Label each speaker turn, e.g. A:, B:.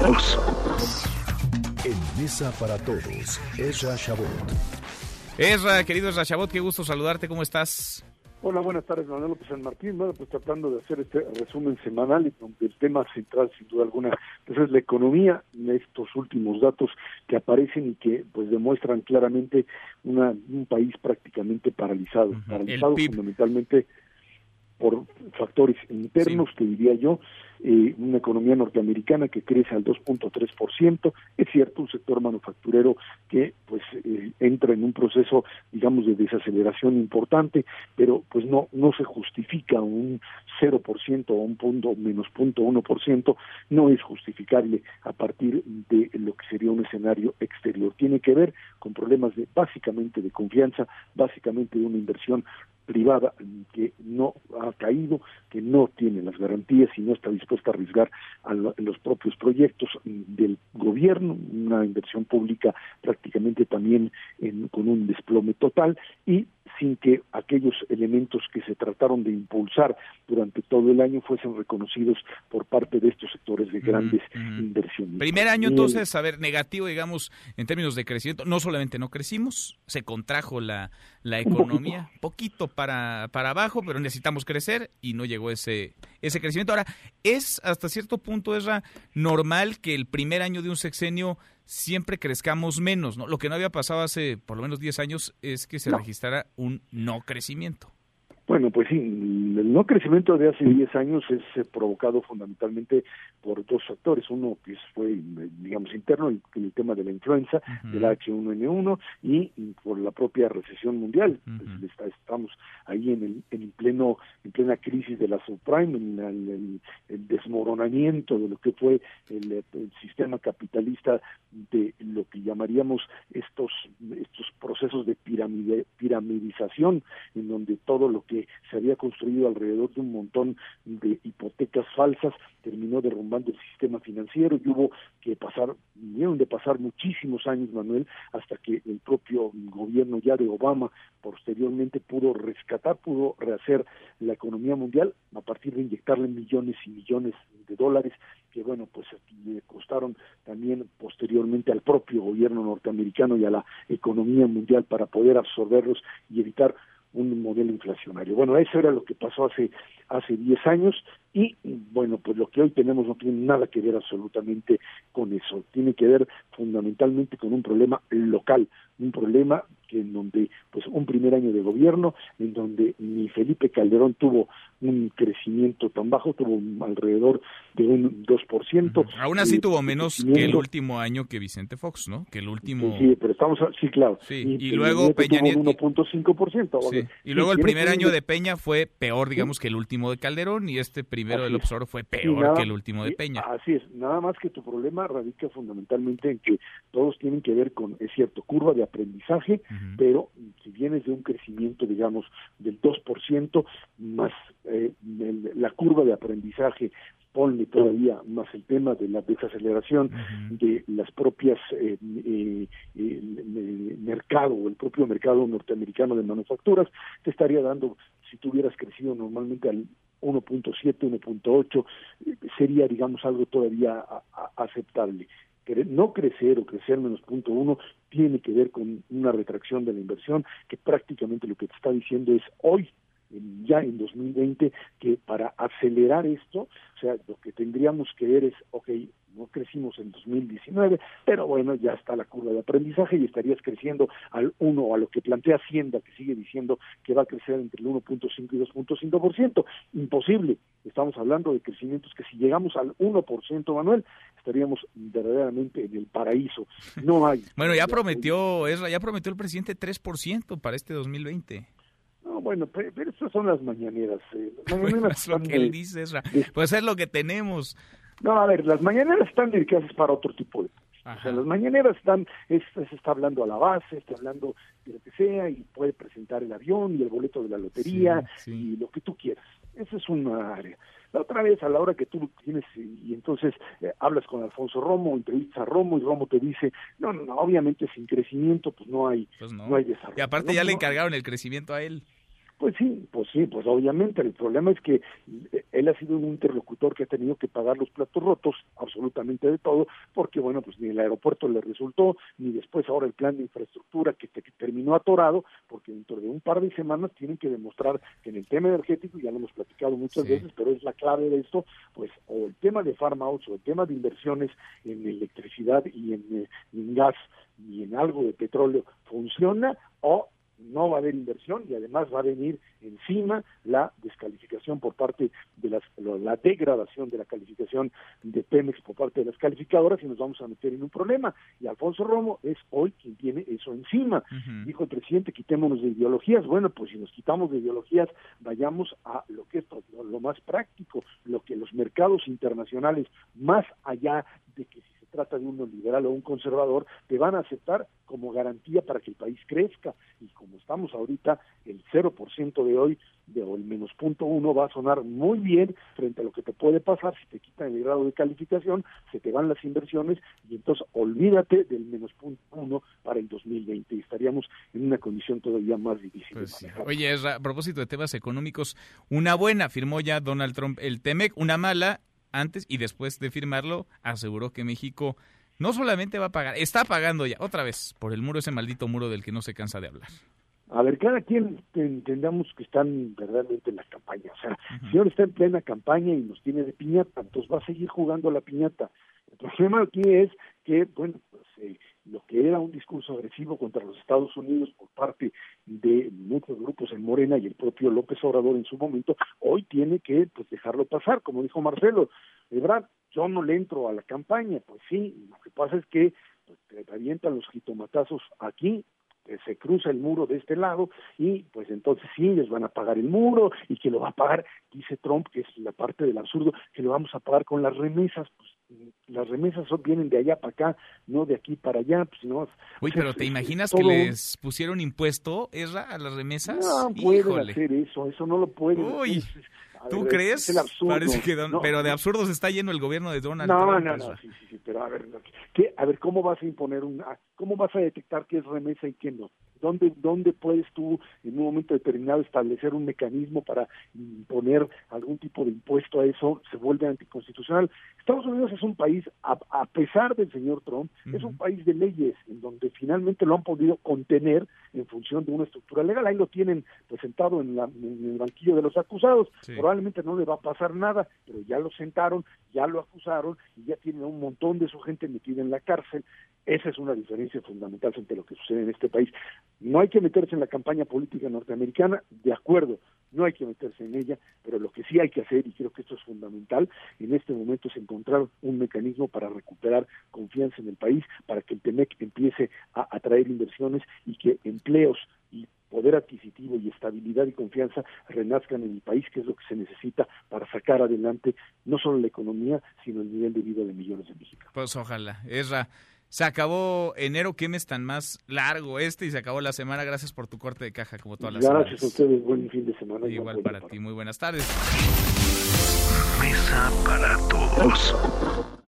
A: En Mesa para Todos, Ezra Shabot.
B: Ezra, querido Ezra Shabot, qué gusto saludarte, ¿cómo estás?
C: Hola, buenas tardes, Manuel López San Martín. Bueno, pues tratando de hacer este resumen semanal y donde el tema central, sin duda alguna, pues es la economía, estos últimos datos que aparecen y que pues demuestran claramente una, un país prácticamente paralizado, paralizado fundamentalmente por factores internos, que diría yo, eh, una economía norteamericana que crece al 2.3%, es cierto, un sector manufacturero que pues eh, entra en un proceso, digamos, de desaceleración importante, pero pues no no se justifica un 0% o un punto menos punto 1%, no es justificable a partir de lo que sería un escenario exterior. Tiene que ver con problemas de básicamente de confianza, básicamente de una inversión privada que no ha caído, que no tiene las garantías y no está dispuesta a arriesgar a los propios proyectos del gobierno, una inversión pública prácticamente también con un desplome total y sin que aquellos elementos que se trataron de impulsar durante todo el año fuesen reconocidos por parte de estos sectores de grandes inversiones.
B: Primer año entonces, a ver, negativo, digamos, en términos de crecimiento, no solamente no crecimos, se contrajo la, la economía, poquito para, para abajo, pero necesitamos crecer y no llegó ese, ese crecimiento. Ahora, es hasta cierto punto, es normal que el primer año de un sexenio siempre crezcamos menos. ¿no? Lo que no había pasado hace por lo menos 10 años es que se registrara un no crecimiento.
C: Bueno, pues sí, el no crecimiento de hace 10 años es eh, provocado fundamentalmente por dos factores. Uno que fue, digamos, interno, el, el tema de la influenza, del H1N1, y, por la propia recesión mundial. Pues, estamos ahí en el, en pleno en plena crisis de la subprime, en el, desmoronamiento de lo que fue el, sistema capitalista de lo que llamaríamos estos estos procesos de piramide, piramidización, en donde todo lo que se había construido alrededor de un montón de hipotecas falsas, terminó derrumbando el sistema financiero y hubo que pasar, vinieron de pasar muchísimos años, Manuel, hasta que el propio gobierno ya de Obama posteriormente pudo rescatar, pudo rehacer la economía mundial a partir de inyectarle millones y millones de dólares que bueno pues le costaron también posteriormente al propio gobierno norteamericano y a la economía mundial para poder absorberlos y evitar un modelo inflacionario. Bueno, eso era lo que pasó hace hace 10 años y bueno, pues lo que hoy tenemos no tiene nada que ver absolutamente con eso, tiene que ver fundamentalmente con un problema local, un problema que en donde pues un primer año de gobierno en donde ni Felipe Calderón tuvo un crecimiento tan bajo, tuvo alrededor de un 2%.
B: Aún así tuvo menos que el último año que Vicente Fox, ¿no? Que el último
C: Sí, pero estamos sí, claro.
B: Sí. Y, luego Peña Nieto
C: 1.5%.
B: Sí. Y luego el primer año de Peña fue peor, digamos, que el último de Calderón y este primero del Observador fue peor que el último de Peña.
C: Así es, nada más que tu problema radica fundamentalmente en que todos tienen que ver con, es cierto, curva de aprendizaje, pero si vienes de un crecimiento, digamos, del 2%, más eh, la curva de aprendizaje ponle todavía más el tema de la desaceleración de las propias eh, eh, mercado o el propio mercado norteamericano de manufacturas te estaría dando si tuvieras crecido normalmente al 1.7, 1.8 sería digamos algo todavía aceptable. No crecer o crecer menos punto uno tiene que ver con una retracción de la inversión que prácticamente lo que te está diciendo es hoy ya en 2020 que para acelerar esto, o sea, lo que tendríamos que ver es, ok, no crecimos en 2019, pero bueno, ya está la curva de aprendizaje y estarías creciendo al 1, a lo que plantea Hacienda, que sigue diciendo que va a crecer entre el 1.5 y 2.5%. Imposible. Estamos hablando de crecimientos que si llegamos al 1%, Manuel, estaríamos verdaderamente en el paraíso. No hay.
B: bueno, ya prometió, ya prometió el presidente 3% para este 2020.
C: No, bueno, pero, esas son las mañaneras. Eh.
B: es lo que él dice, Pues es lo que tenemos.
C: No, a ver, las mañaneras están dedicadas para otro tipo de O sea, las mañaneras están, es, se está hablando a la base, está hablando de lo que sea, y puede presentar el avión y el boleto de la lotería y lo que tú quieras. Esa es una área. La otra vez, a la hora que tú tienes, y, entonces eh, hablas con Alfonso Romo, entrevistas a Romo, y Romo te dice, no, no, obviamente sin crecimiento, pues no hay, pues no. hay desarrollo.
B: Y aparte ya le encargaron el crecimiento a él.
C: Pues sí, pues sí, pues obviamente el problema es que él ha sido un interlocutor que ha tenido que pagar los platos rotos absolutamente de todo, porque bueno, pues ni el aeropuerto le resultó, ni después ahora el plan de infraestructura que, terminó atorado, porque dentro de un par de semanas tienen que demostrar que en el tema energético, ya lo hemos platicado muchas veces, pero es la clave de esto, pues o el tema de farmouts o el tema de inversiones en electricidad y en, eh, en gas y en algo de petróleo funciona o no va a haber inversión y además va a venir encima la descalificación por parte de las, la degradación de la calificación de Pemex por parte de las calificadoras y nos vamos a meter en un problema. Y Alfonso Romo es hoy quien tiene eso encima. Dijo el presidente, quitémonos de ideologías. Bueno, pues si nos quitamos de ideologías, vayamos a lo que es lo más práctico, lo que los mercados internacionales, más allá de que si trata de uno liberal o un conservador, te van a aceptar como garantía para que el país crezca. Y como estamos ahorita, el 0% de hoy de, o el menos punto uno va a sonar muy bien frente a lo que te puede pasar si te quitan el grado de calificación, se te van las inversiones y entonces olvídate del menos punto uno para el 2020 y estaríamos en una condición todavía más difícil.
B: Pues Oye, a propósito de temas económicos, una buena firmó ya Donald Trump el TEMEC, una mala antes y después de firmarlo, aseguró que México no solamente va a pagar, está pagando ya, otra vez, por el muro, ese maldito muro del que no se cansa de hablar.
C: A ver, cada quien entendamos que están verdaderamente en la campaña. O sea, si ahora está en plena campaña y nos tiene de piñata, entonces va a seguir jugando la piñata. El problema aquí es que, bueno, pues, eh, lo que era un discurso agresivo contra los Estados Unidos por parte de muchos grupos en Morena y el propio López Obrador en su momento, hoy tiene que pues dejarlo pasar, como dijo Marcelo. Ebrard, yo no le entro a la campaña, pues sí, lo que pasa es que pues, te avientan los jitomatazos aquí, se cruza el muro de este lado y pues entonces sí, les van a pagar el muro y que lo va a pagar, dice Trump, que es la parte del absurdo, que lo vamos a pagar con las remesas, pues las remesas vienen de allá para acá, no de aquí para allá, pues no.
B: Uy, pero ¿te imaginas que les pusieron impuesto, Esra, a las remesas?
C: No pueden hacer eso, eso no lo pueden.
B: Uy, ¿tú crees? Parece que pero de absurdos está lleno el gobierno de Donald
C: no,
B: Trump.
C: No, no, sí, sí, sí, pero a ver, ¿qué, a ver, ¿cómo vas a imponer un, cómo vas a detectar qué es remesa y qué no? ¿Dónde, ¿Dónde puedes tú en un momento determinado establecer un mecanismo para imponer algún tipo de impuesto a eso? Se vuelve anticonstitucional. Estados Unidos es un país, a, pesar del señor Trump, es un país de leyes en donde finalmente lo han podido contener en función de una estructura legal. Ahí lo tienen presentado en, el banquillo de los acusados. No le va a pasar nada, pero ya lo sentaron, ya lo acusaron y ya tienen un montón de su gente metida en la cárcel. Esa es una diferencia fundamental frente a lo que sucede en este país. No hay que meterse en la campaña política norteamericana, de acuerdo, no hay que meterse en ella, pero lo que sí hay que hacer, y creo que esto es fundamental, en este momento es encontrar un mecanismo para recuperar confianza en el país, para que el TEMEC empiece a atraer inversiones y que empleos y poder adquisitivo y estabilidad y confianza renazcan en el país, que es lo que se necesita para sacar adelante no solo la economía, sino el nivel de vida de millones de mexicanos.
B: Pues ojalá. Esra, se acabó enero, ¿qué mes tan más largo este? Y se acabó la semana. Gracias por tu corte de caja, como todas las
C: semanas. Gracias a ustedes, buen fin de semana.
B: Igual para ti, muy buenas tardes.
A: Mesa para todos.